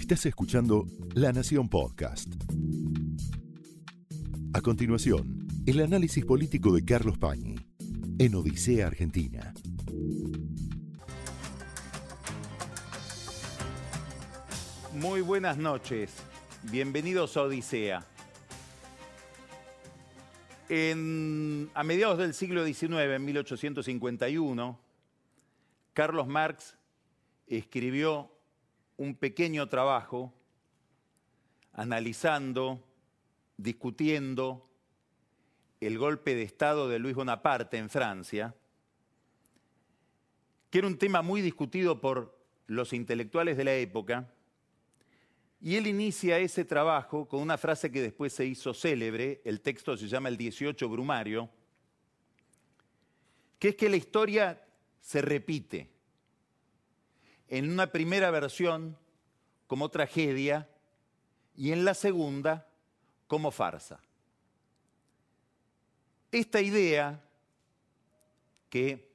Estás escuchando La Nación Podcast. A continuación, el análisis político de Carlos Pañi en Odisea Argentina. Muy buenas noches. Bienvenidos a Odisea. En- a mediados del siglo XIX, en 1851, Carlos Marx escribió un pequeño trabajo analizando, discutiendo el golpe de Estado de Luis Bonaparte en Francia, que era un tema muy discutido por los intelectuales de la época, y él inicia ese trabajo con una frase que después se hizo célebre, el texto se llama el 18 Brumario, que es que la historia se repite. En una primera versión como tragedia y en la segunda como farsa. Esta idea, que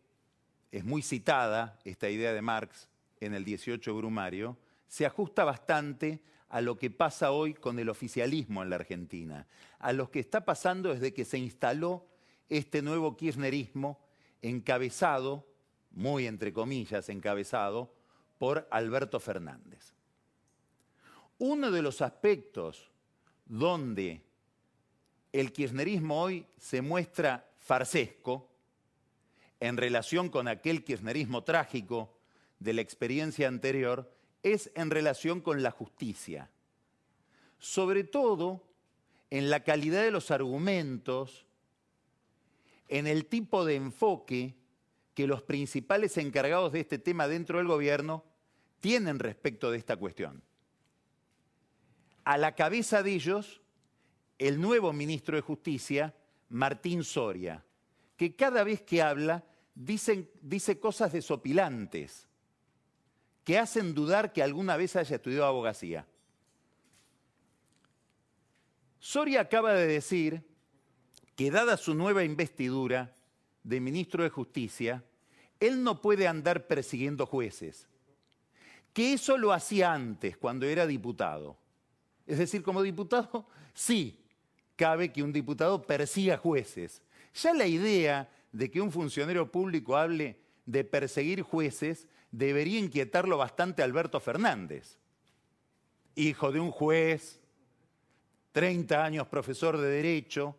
es muy citada, esta idea de Marx en el 18 Brumario, se ajusta bastante a lo que pasa hoy con el oficialismo en la Argentina, a lo que está pasando desde que se instaló este nuevo kirchnerismo encabezado, muy entre comillas encabezado, por Alberto Fernández. Uno de los aspectos donde el kirchnerismo hoy se muestra farsesco en relación con aquel kirchnerismo trágico de la experiencia anterior es en relación con la justicia. Sobre todo en la calidad de los argumentos, en el tipo de enfoque que los principales encargados de este tema dentro del gobierno tienen respecto de esta cuestión. A la cabeza de ellos, el nuevo ministro de Justicia, Martín Soria, que cada vez que habla dice cosas desopilantes que hacen dudar que alguna vez haya estudiado abogacía. Soria acaba de decir que dada su nueva investidura de ministro de Justicia, él no puede andar persiguiendo jueces, que eso lo hacía antes, cuando era diputado. Es decir, como diputado, sí, cabe que un diputado persiga jueces. Ya la idea de que un funcionario público hable de perseguir jueces debería inquietarlo bastante a Alberto Fernández, hijo de un juez, 30 años profesor de Derecho,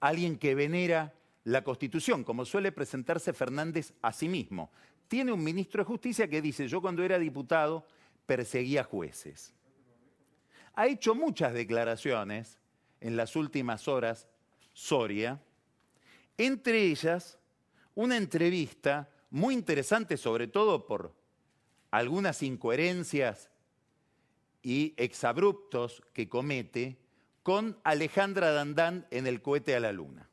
alguien que venera la Constitución, como suele presentarse Fernández a sí mismo. Tiene un ministro de Justicia que dice, yo cuando era diputado perseguía jueces. Ha hecho muchas declaraciones en las últimas horas Soria, entre ellas una entrevista muy interesante, sobre todo por algunas incoherencias y exabruptos que comete con Alejandra Dandán en el cohete a la luna.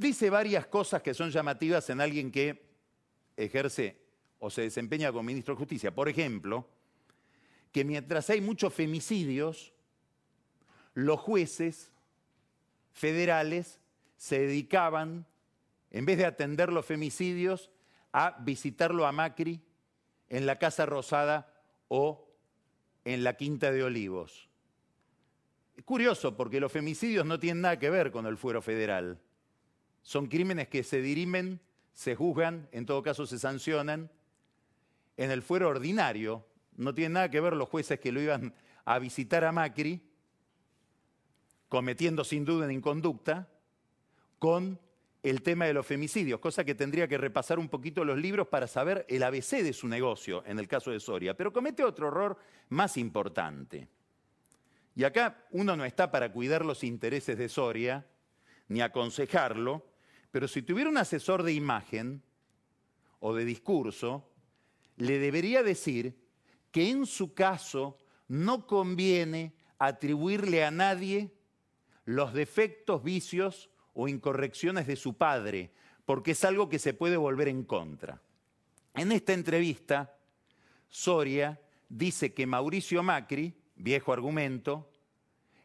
Dice varias cosas que son llamativas en alguien que ejerce o se desempeña como ministro de Justicia. Por ejemplo, que mientras hay muchos femicidios, los jueces federales se dedicaban, en vez de atender los femicidios, a visitarlo a Macri en la Casa Rosada o en la Quinta de Olivos. Es curioso porque los femicidios no tienen nada que ver con el fuero federal. Son crímenes que se dirimen, se juzgan, en todo caso se sancionan en el fuero ordinario. No tienen nada que ver los jueces que lo iban a visitar a Macri, cometiendo sin duda una inconducta, con el tema de los femicidios, cosa que tendría que repasar un poquito los libros para saber el ABC de su negocio en el caso de Soria. Pero comete otro error más importante. Y acá uno no está para cuidar los intereses de Soria, ni aconsejarlo, pero si tuviera un asesor de imagen o de discurso, le debería decir que en su caso no conviene atribuirle a nadie los defectos, vicios o incorrecciones de su padre, porque es algo que se puede volver en contra. En esta entrevista, Soria dice que Mauricio Macri, viejo argumento,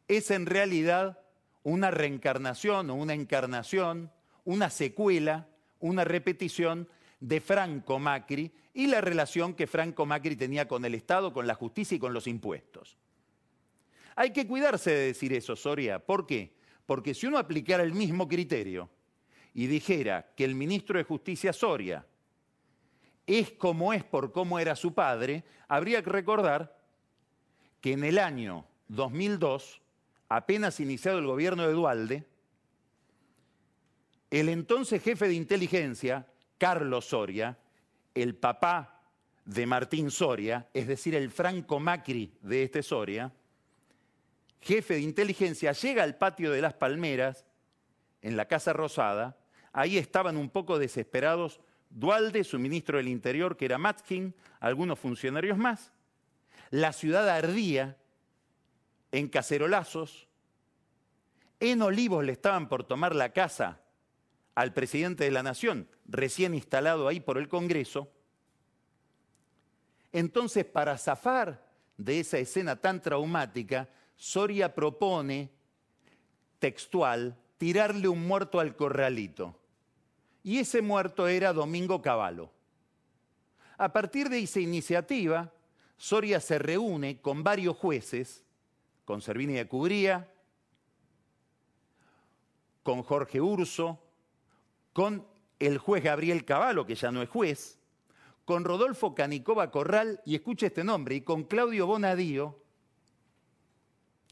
es en realidad una reencarnación o una encarnación, una secuela, una repetición de Franco Macri y la relación que Franco Macri tenía con el Estado, con la justicia y con los impuestos. Hay que cuidarse de decir eso, Soria. ¿Por qué? Porque si uno aplicara el mismo criterio y dijera que el ministro de Justicia Soria es como es por cómo era su padre, habría que recordar que en el año 2002, apenas iniciado el gobierno de Dualde, el entonces jefe de inteligencia, Carlos Soria, el papá de Martín Soria, es decir, el Franco Macri de este Soria, jefe de inteligencia, llega al patio de las Palmeras, en la Casa Rosada, ahí estaban un poco desesperados Dualde, su ministro del Interior, que era Matzkin, algunos funcionarios más. La ciudad ardía en cacerolazos. En Olivos le estaban por tomar la casa al presidente de la Nación, recién instalado ahí por el Congreso. Entonces, para zafar de esa escena tan traumática, Soria propone, textual, tirarle un muerto al corralito. Y ese muerto era Domingo Cavallo. A partir de esa iniciativa, Soria se reúne con varios jueces, con Servini de Cubría, con Jorge Urso, con el juez Gabriel Cavallo, que ya no es juez, con Rodolfo Canicova Corral, y escuche este nombre, y con Claudio Bonadío,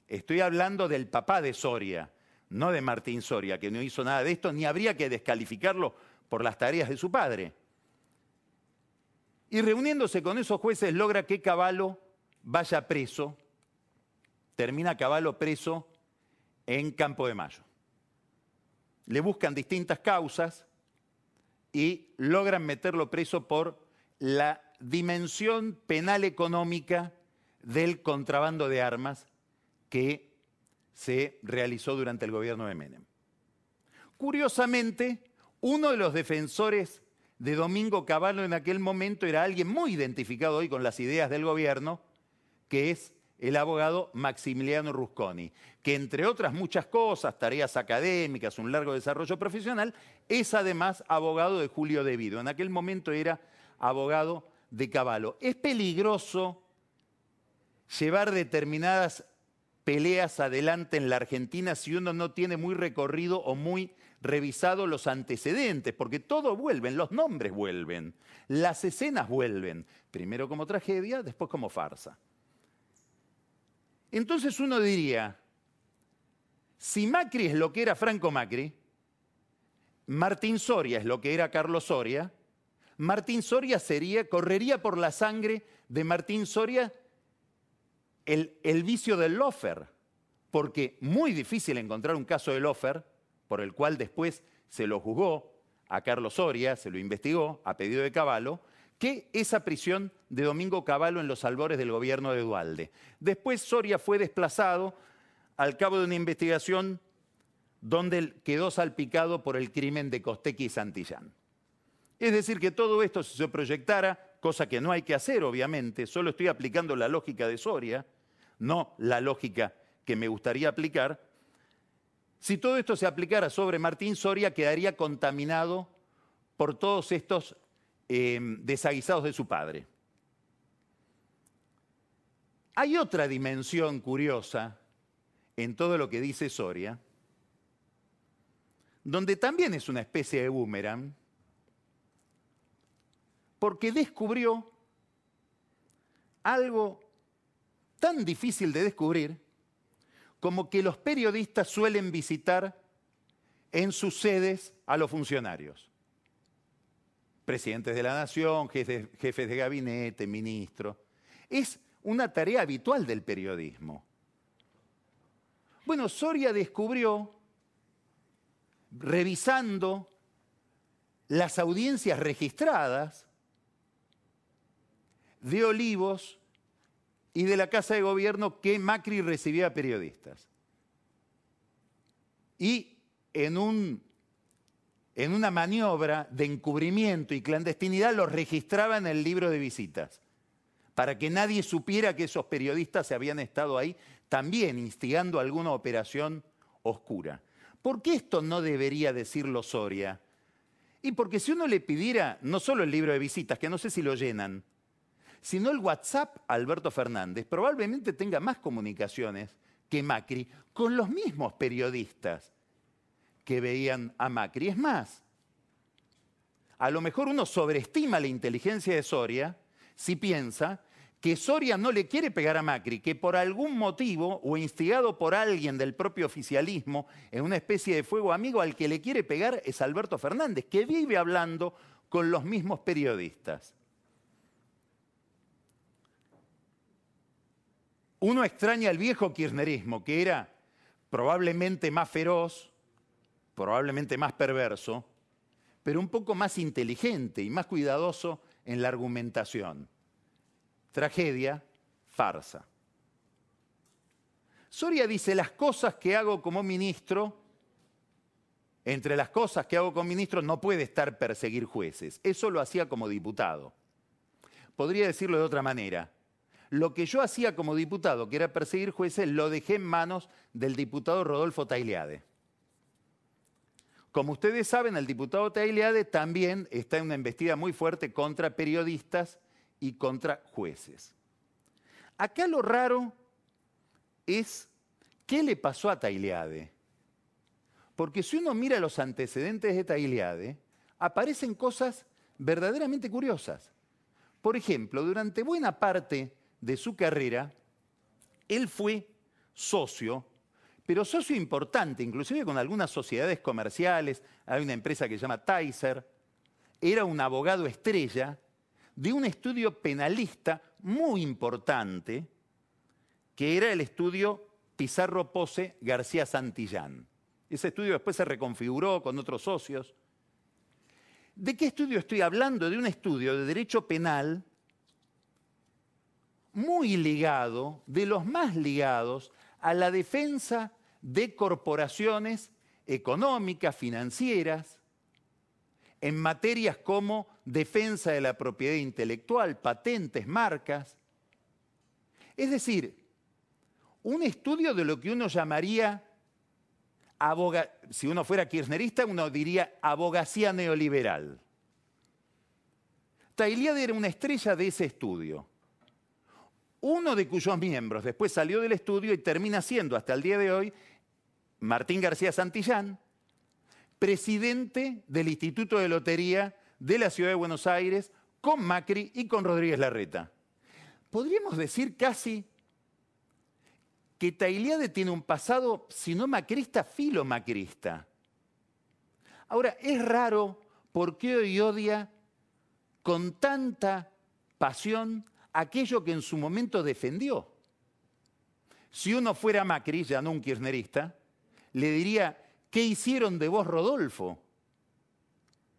Estoy hablando del papá de Soria, no de Martín Soria, que no hizo nada de esto, ni habría que descalificarlo por las tareas de su padre. Y reuniéndose con esos jueces logra que Caballo vaya preso, termina Caballo preso en Campo de Mayo. Le buscan distintas causas y logran meterlo preso por la dimensión penal económica del contrabando de armas que se realizó durante el gobierno de Menem. Curiosamente, uno de los defensores de Domingo Cavallo en aquel momento era alguien muy identificado hoy con las ideas del gobierno, que es el abogado Maximiliano Rusconi, que entre otras muchas cosas, tareas académicas, un largo desarrollo profesional, es además abogado de Julio Devido. En aquel momento era abogado de Caballo. Es peligroso llevar determinadas peleas adelante en la Argentina si uno no tiene muy recorrido o muy revisado los antecedentes, porque todo vuelven, los nombres vuelven, las escenas vuelven, primero como tragedia, después como farsa. Entonces uno diría, si Macri es lo que era Franco Macri, Martín Soria es lo que era Carlos Soria, Martín Soria sería, correría por la sangre de Martín Soria el, vicio del lofer, porque muy difícil encontrar un caso de lofer por el cual después se lo juzgó a Carlos Soria, se lo investigó a pedido de Caballo, que esa prisión de Domingo Cavallo en los albores del gobierno de Dualde. Después Soria fue desplazado al cabo de una investigación donde quedó salpicado por el crimen de Costequi y Santillán. Es decir, que todo esto si se proyectara cosa que no hay que hacer, obviamente, solo estoy aplicando la lógica de Soria, no la lógica que me gustaría aplicar. Si todo esto se aplicara sobre Martín Soria, quedaría contaminado por todos estos eh, desaguisados de su padre. Hay otra dimensión curiosa en todo lo que dice Soria, donde también es una especie de boomerang, porque descubrió algo tan difícil de descubrir como que los periodistas suelen visitar en sus sedes a los funcionarios. Presidentes de la nación, jefes, de gabinete, ministros. Es una tarea habitual del periodismo. Bueno, Soria descubrió, revisando las audiencias registradas, de Olivos y de la Casa de Gobierno que Macri recibía a periodistas. Y en, un, en una maniobra de encubrimiento y clandestinidad los registraba en el libro de visitas, para que nadie supiera que esos periodistas se habían estado ahí también instigando alguna operación oscura. ¿Por qué esto no debería decirlo Soria? Y porque si uno le pidiera no solo el libro de visitas, que no sé si lo llenan, sino el WhatsApp Alberto Fernández, probablemente tenga más comunicaciones que Macri con los mismos periodistas que veían a Macri. Es más, a lo mejor uno sobreestima la inteligencia de Soria si piensa que Soria no le quiere pegar a Macri, que por algún motivo o instigado por alguien del propio oficialismo en una especie de fuego amigo al que le quiere pegar es Alberto Fernández, que vive hablando con los mismos periodistas. Uno extraña el viejo kirchnerismo, que era probablemente más feroz, probablemente más perverso, pero un poco más inteligente y más cuidadoso en la argumentación. Tragedia, farsa. Soria dice, las cosas que hago como ministro, entre las cosas que hago como ministro no puede estar perseguir jueces. Eso lo hacía como diputado. Podría decirlo de otra manera. Lo que yo hacía como diputado, que era perseguir jueces, lo dejé en manos del diputado Rodolfo Tailiade. Como ustedes saben, el diputado Tailiade también está en una embestida muy fuerte contra periodistas y contra jueces. Acá lo raro es qué le pasó a Tailiade. Porque si uno mira los antecedentes de Tailiade, aparecen cosas verdaderamente curiosas. Por ejemplo, durante buena parte de su carrera, él fue socio pero socio importante, inclusive con algunas sociedades comerciales, hay una empresa que se llama Tyser, era un abogado estrella de un estudio penalista muy importante, que era el estudio Pizarro Pose García Santillán. Ese estudio después se reconfiguró con otros socios. ¿De qué estudio estoy hablando? De un estudio de derecho penal muy ligado, de los más ligados a la defensa de corporaciones económicas, financieras, en materias como defensa de la propiedad intelectual, patentes, marcas. Es decir, un estudio de lo que uno llamaría, si uno fuera kirchnerista, uno diría abogacía neoliberal. Tailiad era una estrella de ese estudio uno de cuyos miembros después salió del estudio y termina siendo hasta el día de hoy Martín García Santillán, presidente del Instituto de Lotería de la Ciudad de Buenos Aires, con Macri y con Rodríguez Larreta. Podríamos decir casi que Tailiade tiene un pasado, si no macrista, filo macrista. Ahora, es raro por qué hoy odia con tanta pasión aquello que en su momento defendió. Si uno fuera Macri, ya no un kirchnerista, le diría, ¿qué hicieron de vos, Rodolfo?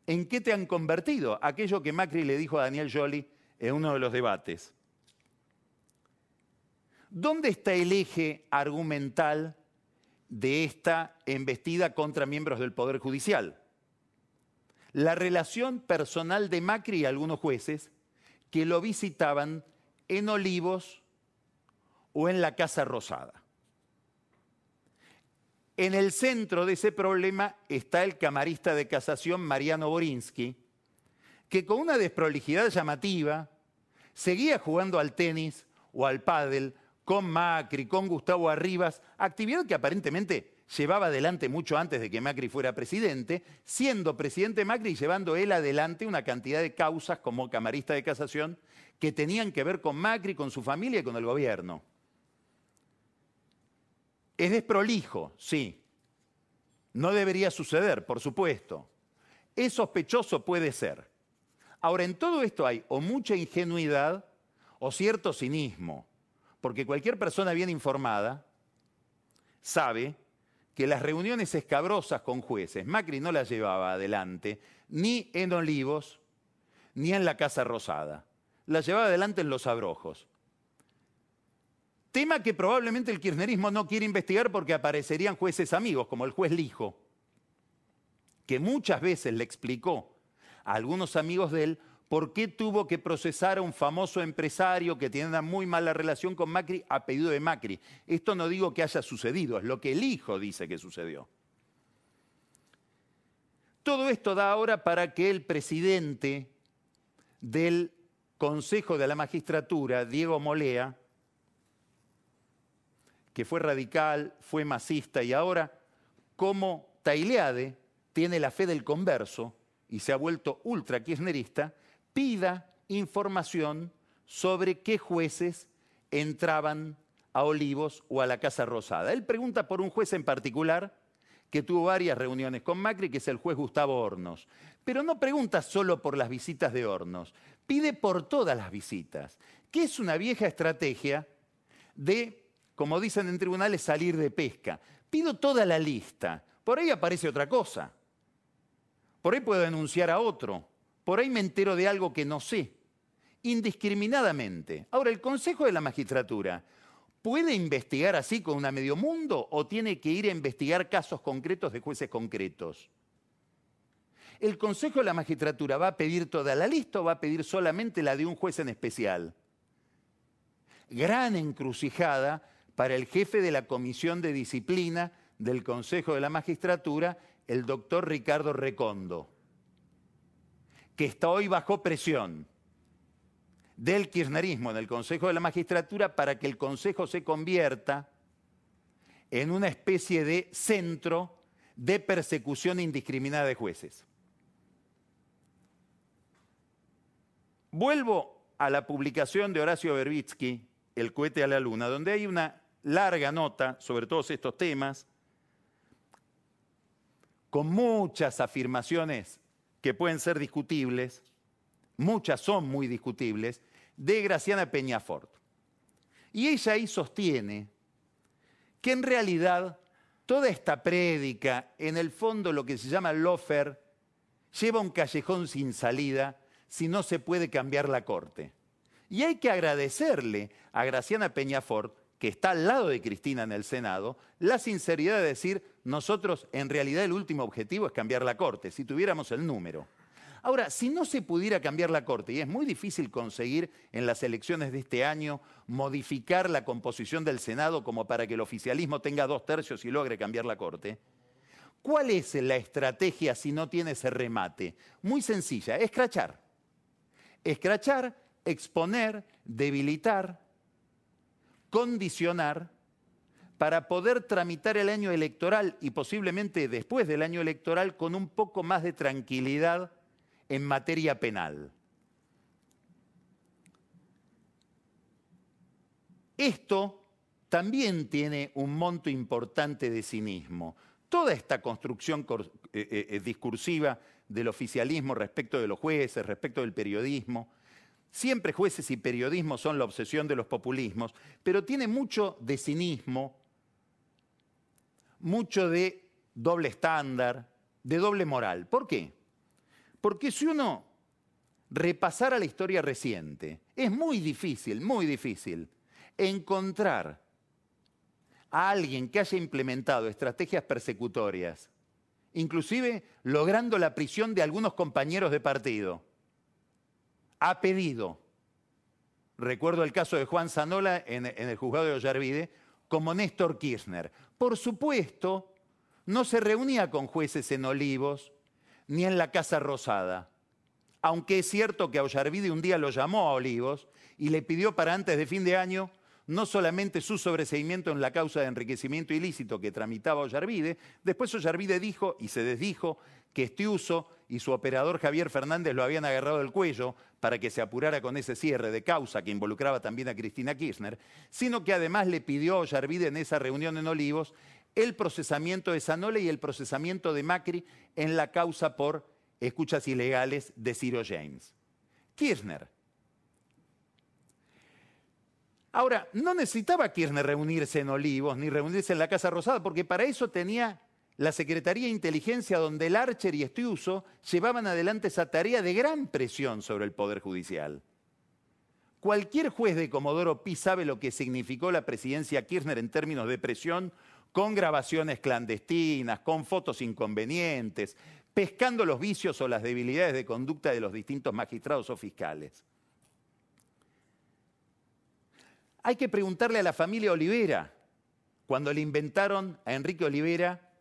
¿En qué te han convertido? Aquello que Macri le dijo a Daniel Joly en uno de los debates. ¿Dónde está el eje argumental de esta embestida contra miembros del Poder Judicial? La relación personal de Macri y algunos jueces que lo visitaban en Olivos o en la Casa Rosada. En el centro de ese problema está el camarista de casación Mariano Borinsky, que con una desprolijidad llamativa seguía jugando al tenis o al pádel con Macri, con Gustavo Arribas, actividad que aparentemente llevaba adelante mucho antes de que Macri fuera presidente, siendo presidente Macri y llevando él adelante una cantidad de causas como camarista de casación que tenían que ver con Macri, con su familia y con el gobierno. Es desprolijo, sí. No debería suceder, por supuesto. Es sospechoso, puede ser. Ahora, en todo esto hay o mucha ingenuidad o cierto cinismo, porque cualquier persona bien informada sabe que las reuniones escabrosas con jueces, Macri no las llevaba adelante ni en Olivos ni en la Casa Rosada, las llevaba adelante en los abrojos. Tema que probablemente el kirchnerismo no quiere investigar porque aparecerían jueces amigos, como el juez Lijo, que muchas veces le explicó a algunos amigos de él ¿Por qué tuvo que procesar a un famoso empresario que tiene una muy mala relación con Macri a pedido de Macri? Esto no digo que haya sucedido, es lo que el hijo dice que sucedió. Todo esto da ahora para que el presidente del Consejo de la Magistratura, Diego Molea, que fue radical, fue masista y ahora, como Taileade, tiene la fe del converso y se ha vuelto ultra kirchnerista, pida información sobre qué jueces entraban a Olivos o a la Casa Rosada. Él pregunta por un juez en particular que tuvo varias reuniones con Macri, que es el juez Gustavo Hornos. Pero no pregunta solo por las visitas de Hornos, pide por todas las visitas, que es una vieja estrategia de, como dicen en tribunales, salir de pesca. Pido toda la lista, por ahí aparece otra cosa, por ahí puedo denunciar a otro, por ahí me entero de algo que no sé, indiscriminadamente. Ahora, el Consejo de la Magistratura ¿Puede investigar así con una medio mundo o tiene que ir a investigar casos concretos de jueces concretos? ¿El Consejo de la Magistratura va a pedir toda la lista o va a pedir solamente la de un juez en especial? Gran encrucijada para el jefe de la Comisión de Disciplina del Consejo de la Magistratura, el doctor Ricardo Recondo, que está hoy bajo presión del kirchnerismo en el Consejo de la Magistratura para que el Consejo se convierta en una especie de centro de persecución indiscriminada de jueces. Vuelvo a la publicación de Horacio Berbitsky, El cohete a la luna, donde hay una larga nota sobre todos estos temas, con muchas afirmaciones que pueden ser discutibles, muchas son muy discutibles, de Graciana Peñafort. Y ella ahí sostiene que en realidad toda esta prédica, en el fondo lo que se llama lofer, lleva un callejón sin salida si no se puede cambiar la corte. Y hay que agradecerle a Graciana Peñafort, que está al lado de Cristina en el Senado, la sinceridad de decir, nosotros en realidad el último objetivo es cambiar la corte, si tuviéramos el número. Ahora, si no se pudiera cambiar la Corte, y es muy difícil conseguir en las elecciones de este año modificar la composición del Senado como para que el oficialismo tenga dos tercios y logre cambiar la Corte, ¿cuál es la estrategia si no tiene ese remate? Muy sencilla, escrachar. Escrachar, exponer, debilitar, condicionar para poder tramitar el año electoral y posiblemente después del año electoral con un poco más de tranquilidad en materia penal. Esto también tiene un monto importante de cinismo. Toda esta construcción eh, eh, eh, discursiva del oficialismo respecto de los jueces, respecto del periodismo, siempre jueces y periodismo son la obsesión de los populismos, pero tiene mucho de cinismo, mucho de doble estándar, de doble moral. ¿Por qué? Porque si uno repasara la historia reciente, es muy difícil, muy difícil encontrar a alguien que haya implementado estrategias persecutorias, inclusive logrando la prisión de algunos compañeros de partido, ha pedido, recuerdo el caso de Juan Zanola en, el juzgado de Ollarvide, como Néstor Kirchner. Por supuesto, no se reunía con jueces en Olivos, ni en la Casa Rosada. Aunque es cierto que Ollarvide un día lo llamó a Olivos y le pidió para antes de fin de año no solamente su sobreseimiento en la causa de enriquecimiento ilícito que tramitaba Ollarvide, después Ollarvide dijo y se desdijo que Estiuso y su operador Javier Fernández lo habían agarrado del cuello para que se apurara con ese cierre de causa que involucraba también a Cristina Kirchner, sino que además le pidió a Ollarvide en esa reunión en Olivos el procesamiento de Sanole y el procesamiento de Macri en la causa por escuchas ilegales de Ciro James. Kirchner. Ahora, no necesitaba Kirchner reunirse en Olivos ni reunirse en la Casa Rosada, porque para eso tenía la Secretaría de Inteligencia, donde el Archer y Estiuso llevaban adelante esa tarea de gran presión sobre el Poder Judicial. Cualquier juez de Comodoro Pi sabe lo que significó la presidencia Kirchner en términos de presión con grabaciones clandestinas, con fotos inconvenientes, pescando los vicios o las debilidades de conducta de los distintos magistrados o fiscales. Hay que preguntarle a la familia Olivera, cuando le inventaron a Enrique Olivera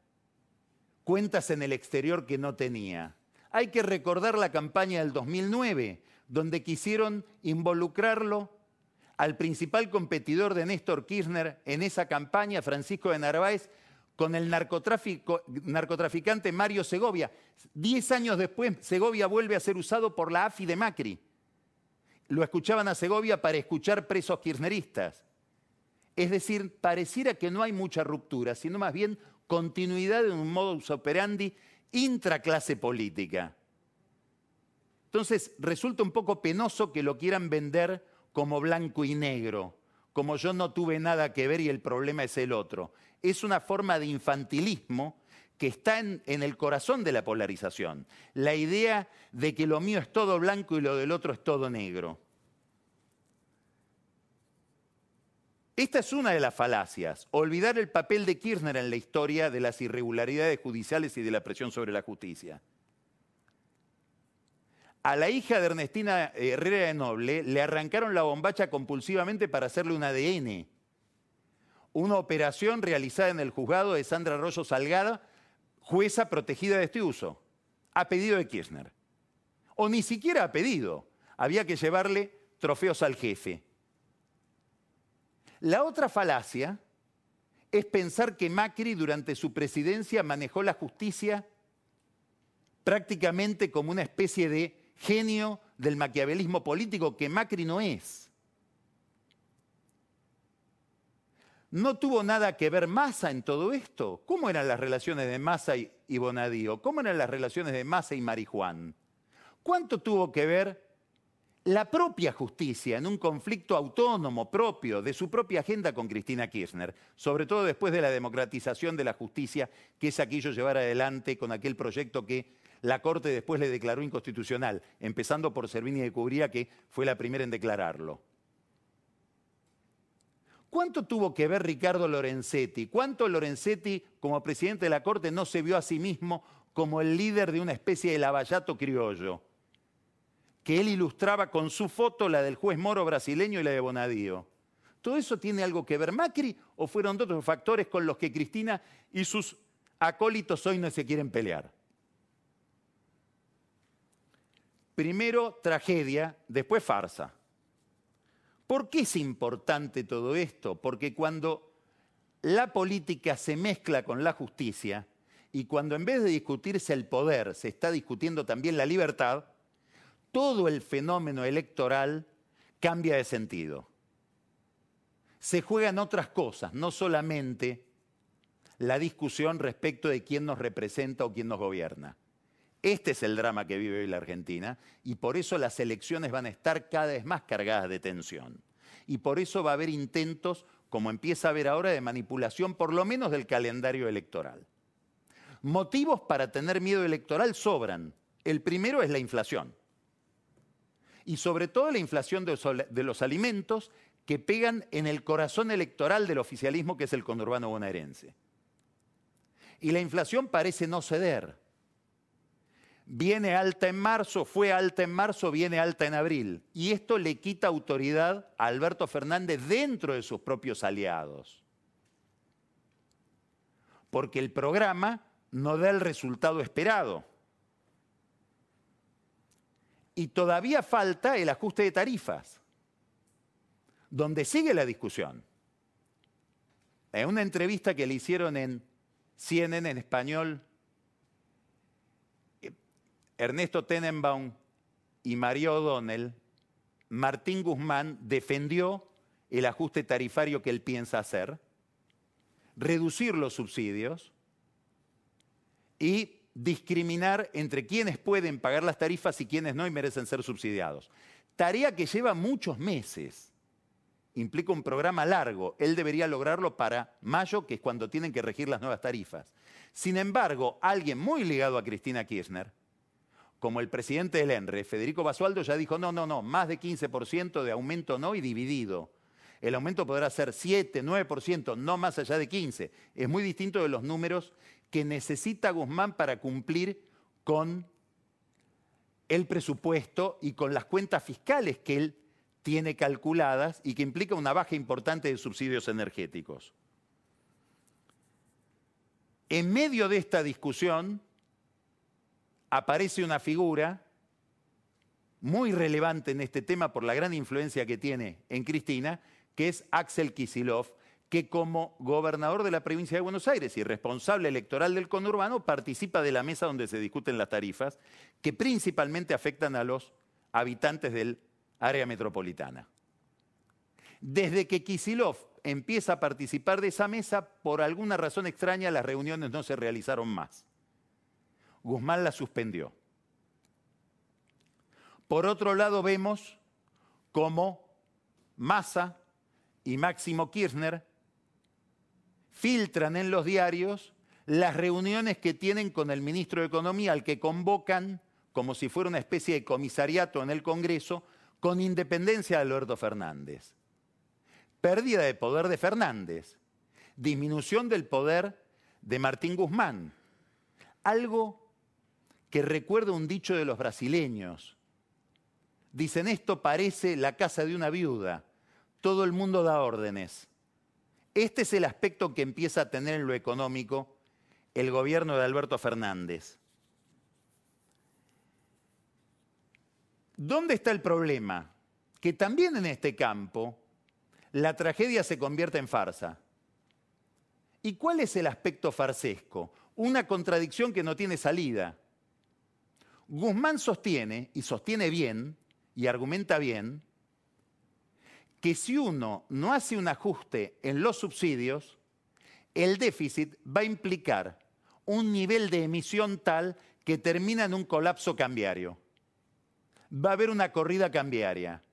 cuentas en el exterior que no tenía. Hay que recordar la campaña del 2009, donde quisieron involucrarlo al principal competidor de Néstor Kirchner en esa campaña, Francisco de Narváez, con el narcotraficante Mario Segovia. Diez años después, Segovia vuelve a ser usado por la AFI de Macri. Lo escuchaban a Segovia para escuchar presos kirchneristas. Es decir, pareciera que no hay mucha ruptura, sino más bien continuidad en un modus operandi intraclase política. Entonces, resulta un poco penoso que lo quieran vender como blanco y negro, como yo no tuve nada que ver y el problema es el otro. Es una forma de infantilismo que está en, en, el corazón de la polarización. La idea de que lo mío es todo blanco y lo del otro es todo negro. Esta es una de las falacias, olvidar el papel de Kirchner en la historia de las irregularidades judiciales y de la presión sobre la justicia. A la hija de Ernestina Herrera de Noble le arrancaron la bombacha compulsivamente para hacerle un ADN. Una operación realizada en el juzgado de Sandra Arroyo Salgada, jueza protegida de este uso, a pedido de Kirchner. O ni siquiera a pedido. Había que llevarle trofeos al jefe. La otra falacia es pensar que Macri durante su presidencia manejó la justicia prácticamente como una especie de genio del maquiavelismo político que Macri no es. ¿No tuvo nada que ver Massa en todo esto? ¿Cómo eran las relaciones de Massa y Bonadío? ¿Cómo eran las relaciones de Massa y Marijuán? ¿Cuánto tuvo que ver la propia justicia en un conflicto autónomo propio de su propia agenda con Cristina Kirchner, sobre todo después de la democratización de la justicia que es aquello llevar adelante con aquel proyecto que la Corte después le declaró inconstitucional, empezando por Servini de Cubría, que fue la primera en declararlo. ¿Cuánto tuvo que ver Ricardo Lorenzetti? ¿Cuánto Lorenzetti, como presidente de la Corte, no se vio a sí mismo como el líder de una especie de lavallato criollo? Que él ilustraba con su foto, la del juez moro brasileño y la de Bonadío. ¿Todo eso tiene algo que ver Macri o fueron otros factores con los que Cristina y sus acólitos hoy no se quieren pelear? Primero tragedia, después farsa. ¿Por qué es importante todo esto? Porque cuando la política se mezcla con la justicia y cuando en vez de discutirse el poder se está discutiendo también la libertad, todo el fenómeno electoral cambia de sentido. Se juegan otras cosas, no solamente la discusión respecto de quién nos representa o quién nos gobierna. Este es el drama que vive hoy la Argentina y por eso las elecciones van a estar cada vez más cargadas de tensión. Y por eso va a haber intentos, como empieza a haber ahora, de manipulación por lo menos del calendario electoral. Motivos para tener miedo electoral sobran. El primero es la inflación y sobre todo la inflación de los alimentos que pegan en el corazón electoral del oficialismo que es el conurbano bonaerense. Y la inflación parece no ceder. Viene alta en marzo, fue alta en marzo, viene alta en abril. Y esto le quita autoridad a Alberto Fernández dentro de sus propios aliados. Porque el programa no da el resultado esperado y todavía falta el ajuste de tarifas, donde sigue la discusión. En una entrevista que le hicieron en CNN en español, Ernesto Tenenbaum y Mario O'Donnell, Martín Guzmán defendió el ajuste tarifario que él piensa hacer, reducir los subsidios y discriminar entre quienes pueden pagar las tarifas y quienes no y merecen ser subsidiados. Tarea que lleva muchos meses. Implica un programa largo. Él debería lograrlo para mayo, que es cuando tienen que regir las nuevas tarifas. Sin embargo, alguien muy ligado a Cristina Kirchner, como el presidente del ENRE, Federico Basualdo, ya dijo, no, no, no, más de 15% de aumento no y dividido. El aumento podrá ser 7, 9%, no más allá de 15. Es muy distinto de los números que necesita Guzmán para cumplir con el presupuesto y con las cuentas fiscales que él tiene calculadas y que implica una baja importante de subsidios energéticos. En medio de esta discusión aparece una figura muy relevante en este tema por la gran influencia que tiene en Cristina, que es Axel Kisilov, que como gobernador de la provincia de Buenos Aires y responsable electoral del conurbano participa de la mesa donde se discuten las tarifas, que principalmente afectan a los habitantes del área metropolitana. Desde que Kisilov empieza a participar de esa mesa, por alguna razón extraña las reuniones no se realizaron más. Guzmán la suspendió. Por otro lado vemos cómo Massa y Máximo Kirchner filtran en los diarios las reuniones que tienen con el ministro de Economía, al que convocan como si fuera una especie de comisariato en el Congreso, con independencia de Alberto Fernández. Pérdida de poder de Fernández, disminución del poder de Martín Guzmán. Algo que recuerda un dicho de los brasileños. Dicen, esto parece la casa de una viuda, todo el mundo da órdenes. Este es el aspecto que empieza a tener en lo económico el gobierno de Alberto Fernández. ¿Dónde está el problema? Que también en este campo la tragedia se convierte en farsa. ¿Y cuál es el aspecto farsesco? Una contradicción que no tiene salida. Guzmán sostiene, y sostiene bien, y argumenta bien, que si uno no hace un ajuste en los subsidios, el déficit va a implicar un nivel de emisión tal que termina en un colapso cambiario. Va a haber una corrida cambiaria.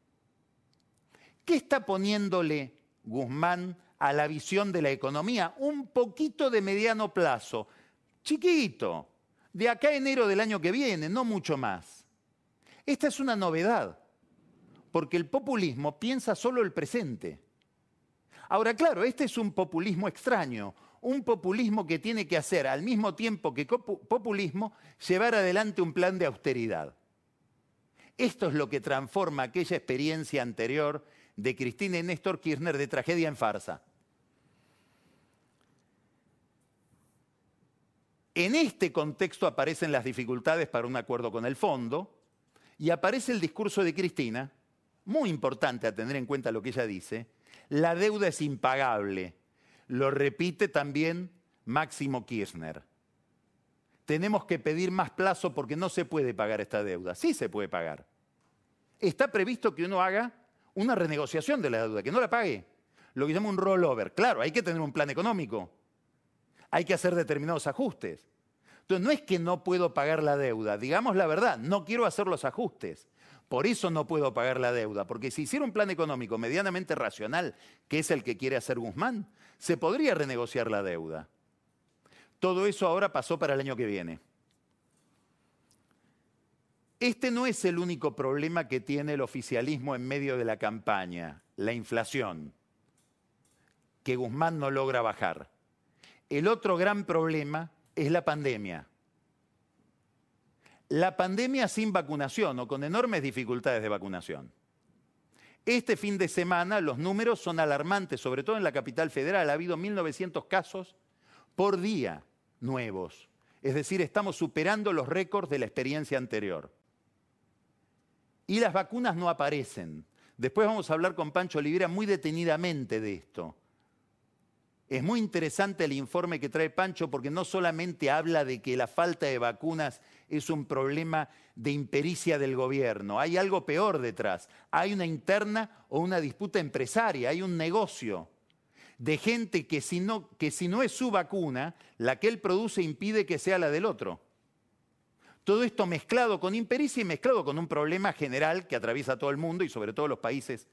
¿Qué está poniéndole Guzmán a la visión de la economía? Un poquito de mediano plazo, chiquito, de acá a enero del año que viene, no mucho más. Esta es una novedad porque el populismo piensa solo el presente. Ahora, claro, este es un populismo extraño, un populismo que tiene que hacer, al mismo tiempo que populismo, llevar adelante un plan de austeridad. Esto es lo que transforma aquella experiencia anterior de Cristina y Néstor Kirchner de tragedia en farsa. En este contexto aparecen las dificultades para un acuerdo con el fondo y aparece el discurso de Cristina, muy importante a tener en cuenta lo que ella dice, la deuda es impagable. Lo repite también Máximo Kirchner. Tenemos que pedir más plazo porque no se puede pagar esta deuda. Sí se puede pagar. Está previsto que uno haga una renegociación de la deuda, que no la pague. Lo que llama un rollover. Claro, hay que tener un plan económico. Hay que hacer determinados ajustes. Entonces, no es que no puedo pagar la deuda. Digamos la verdad, no quiero hacer los ajustes. Por eso no puedo pagar la deuda, porque si hiciera un plan económico medianamente racional, que es el que quiere hacer Guzmán, se podría renegociar la deuda. Todo eso ahora pasó para el año que viene. Este no es el único problema que tiene el oficialismo en medio de la campaña, la inflación, que Guzmán no logra bajar. El otro gran problema es la pandemia la pandemia sin vacunación o con enormes dificultades de vacunación. Este fin de semana los números son alarmantes, sobre todo en la capital federal. Ha habido 1.900 casos por día nuevos. Es decir, estamos superando los récords de la experiencia anterior. Y las vacunas no aparecen. Después vamos a hablar con Pancho Olivera muy detenidamente de esto. Es muy interesante el informe que trae Pancho porque no solamente habla de que la falta de vacunas es un problema de impericia del gobierno, hay algo peor detrás. Hay una interna o una disputa empresaria, hay un negocio de gente que si no, que si no es su vacuna, la que él produce impide que sea la del otro. Todo esto mezclado con impericia y mezclado con un problema general que atraviesa todo el mundo y sobre todo los países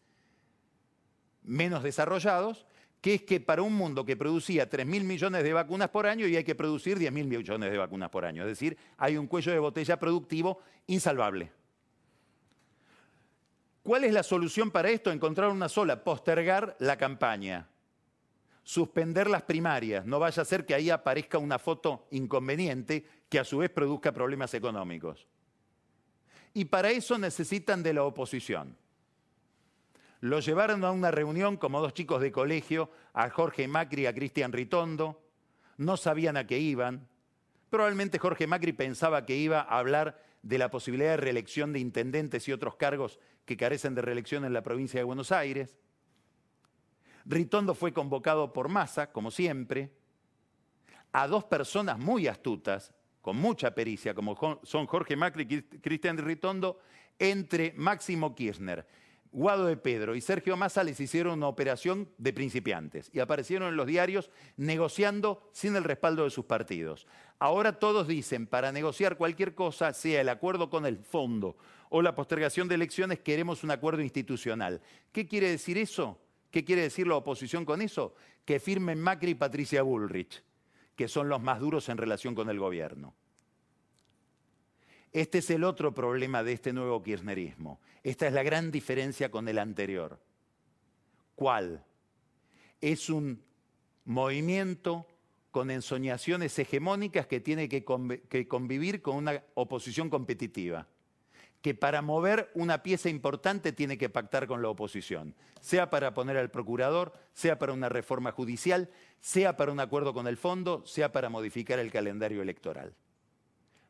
menos desarrollados, que es que para un mundo que producía 3.000 millones de vacunas por año y hay que producir 10.000 millones de vacunas por año. Es decir, hay un cuello de botella productivo insalvable. ¿Cuál es la solución para esto? Encontrar una sola, postergar la campaña, suspender las primarias, no vaya a ser que ahí aparezca una foto inconveniente que a su vez produzca problemas económicos. Y para eso necesitan de la oposición. Lo llevaron a una reunión como dos chicos de colegio, a Jorge Macri y a Cristian Ritondo, no sabían a qué iban. Probablemente Jorge Macri pensaba que iba a hablar de la posibilidad de reelección de intendentes y otros cargos que carecen de reelección en la provincia de Buenos Aires. Ritondo fue convocado por Massa, como siempre, a dos personas muy astutas, con mucha pericia, como son Jorge Macri y Cristian Ritondo, entre Máximo Kirchner, Guado de Pedro y Sergio Massa les hicieron una operación de principiantes y aparecieron en los diarios negociando sin el respaldo de sus partidos. Ahora todos dicen, para negociar cualquier cosa, sea el acuerdo con el fondo o la postergación de elecciones, queremos un acuerdo institucional. ¿Qué quiere decir eso? ¿Qué quiere decir la oposición con eso? Que firmen Macri y Patricia Bullrich, que son los más duros en relación con el gobierno. Este es el otro problema de este nuevo kirchnerismo. Esta es la gran diferencia con el anterior. ¿Cuál? Es un movimiento con ensoñaciones hegemónicas que tiene que, convivir con una oposición competitiva que para mover una pieza importante tiene que pactar con la oposición, sea para poner al procurador, sea para una reforma judicial, sea para un acuerdo con el fondo, sea para modificar el calendario electoral.